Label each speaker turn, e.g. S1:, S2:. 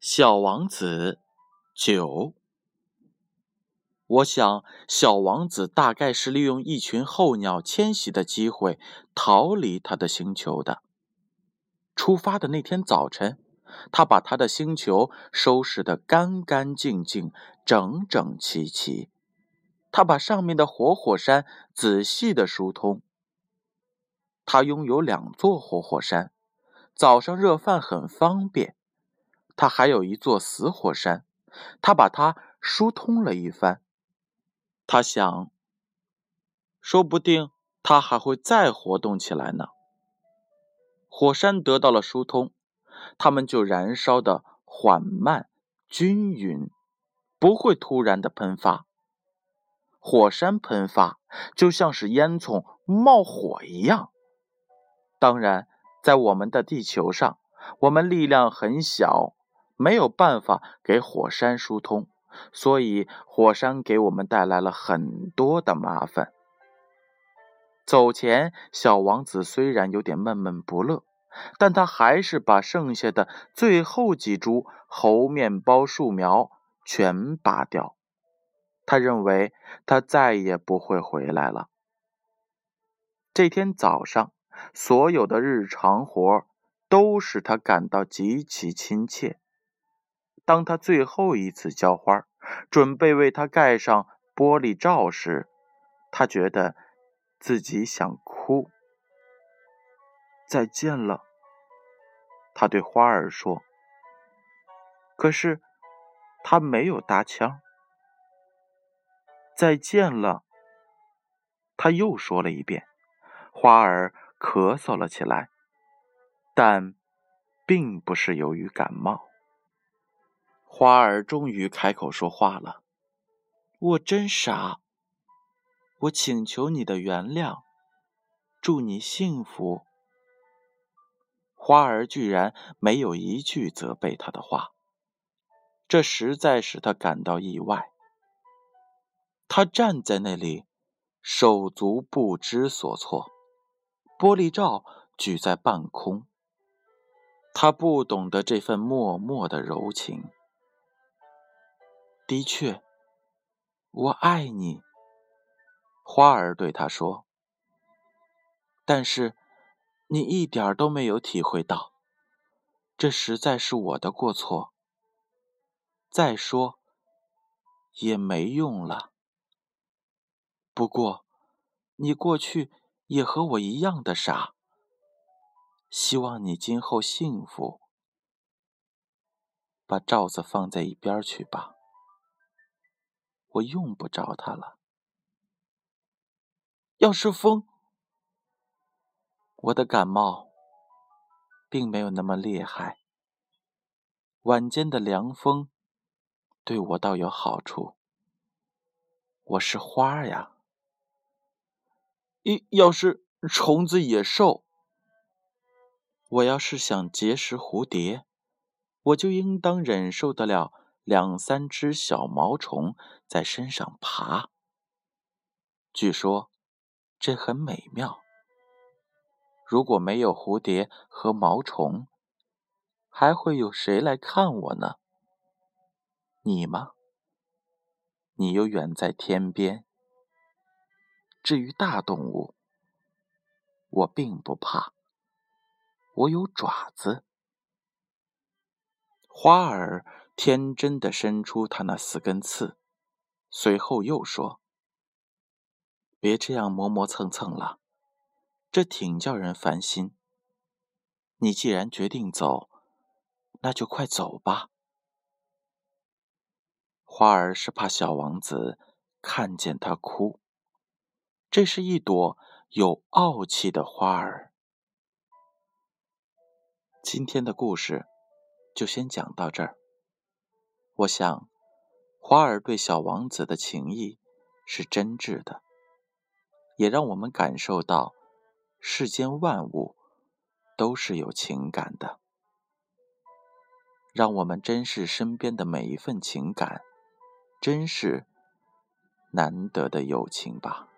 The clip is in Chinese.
S1: 小王子九，我想小王子大概是利用一群候鸟迁徙的机会逃离他的星球的。出发的那天早晨，他把他的星球收拾得干干净净、整整齐齐。他把上面的活火山仔细的疏通。他拥有两座活火山，早上热饭很方便。他还有一座死火山，他把它疏通了一番。他想，说不定它还会再活动起来呢。火山得到了疏通，它们就燃烧的缓慢、均匀，不会突然的喷发。火山喷发就像是烟囱冒火一样。当然，在我们的地球上，我们力量很小。没有办法给火山疏通，所以火山给我们带来了很多的麻烦。走前，小王子虽然有点闷闷不乐，但他还是把剩下的最后几株猴面包树苗全拔掉。他认为他再也不会回来了。这天早上，所有的日常活都使他感到极其亲切。当他最后一次浇花，准备为它盖上玻璃罩时，他觉得自己想哭。再见了，他对花儿说。可是他没有搭腔。再见了，他又说了一遍。花儿咳嗽了起来，但并不是由于感冒。花儿终于开口说话了：“我真傻，我请求你的原谅，祝你幸福。”花儿居然没有一句责备他的话，这实在使他感到意外。他站在那里，手足不知所措，玻璃罩举在半空。他不懂得这份默默的柔情。的确，我爱你。花儿对他说：“但是你一点都没有体会到，这实在是我的过错。再说也没用了。不过你过去也和我一样的傻。希望你今后幸福。把罩子放在一边去吧。”我用不着它了。要是风，我的感冒并没有那么厉害。晚间的凉风对我倒有好处。我是花呀。一要是虫子、野兽，我要是想结识蝴蝶，我就应当忍受得了。两三只小毛虫在身上爬，据说这很美妙。如果没有蝴蝶和毛虫，还会有谁来看我呢？你吗？你又远在天边。至于大动物，我并不怕，我有爪子。花儿。天真的伸出他那四根刺，随后又说：“别这样磨磨蹭蹭了，这挺叫人烦心。你既然决定走，那就快走吧。”花儿是怕小王子看见他哭，这是一朵有傲气的花儿。今天的故事就先讲到这儿。我想，花儿对小王子的情谊是真挚的，也让我们感受到世间万物都是有情感的。让我们珍视身边的每一份情感，珍视难得的友情吧。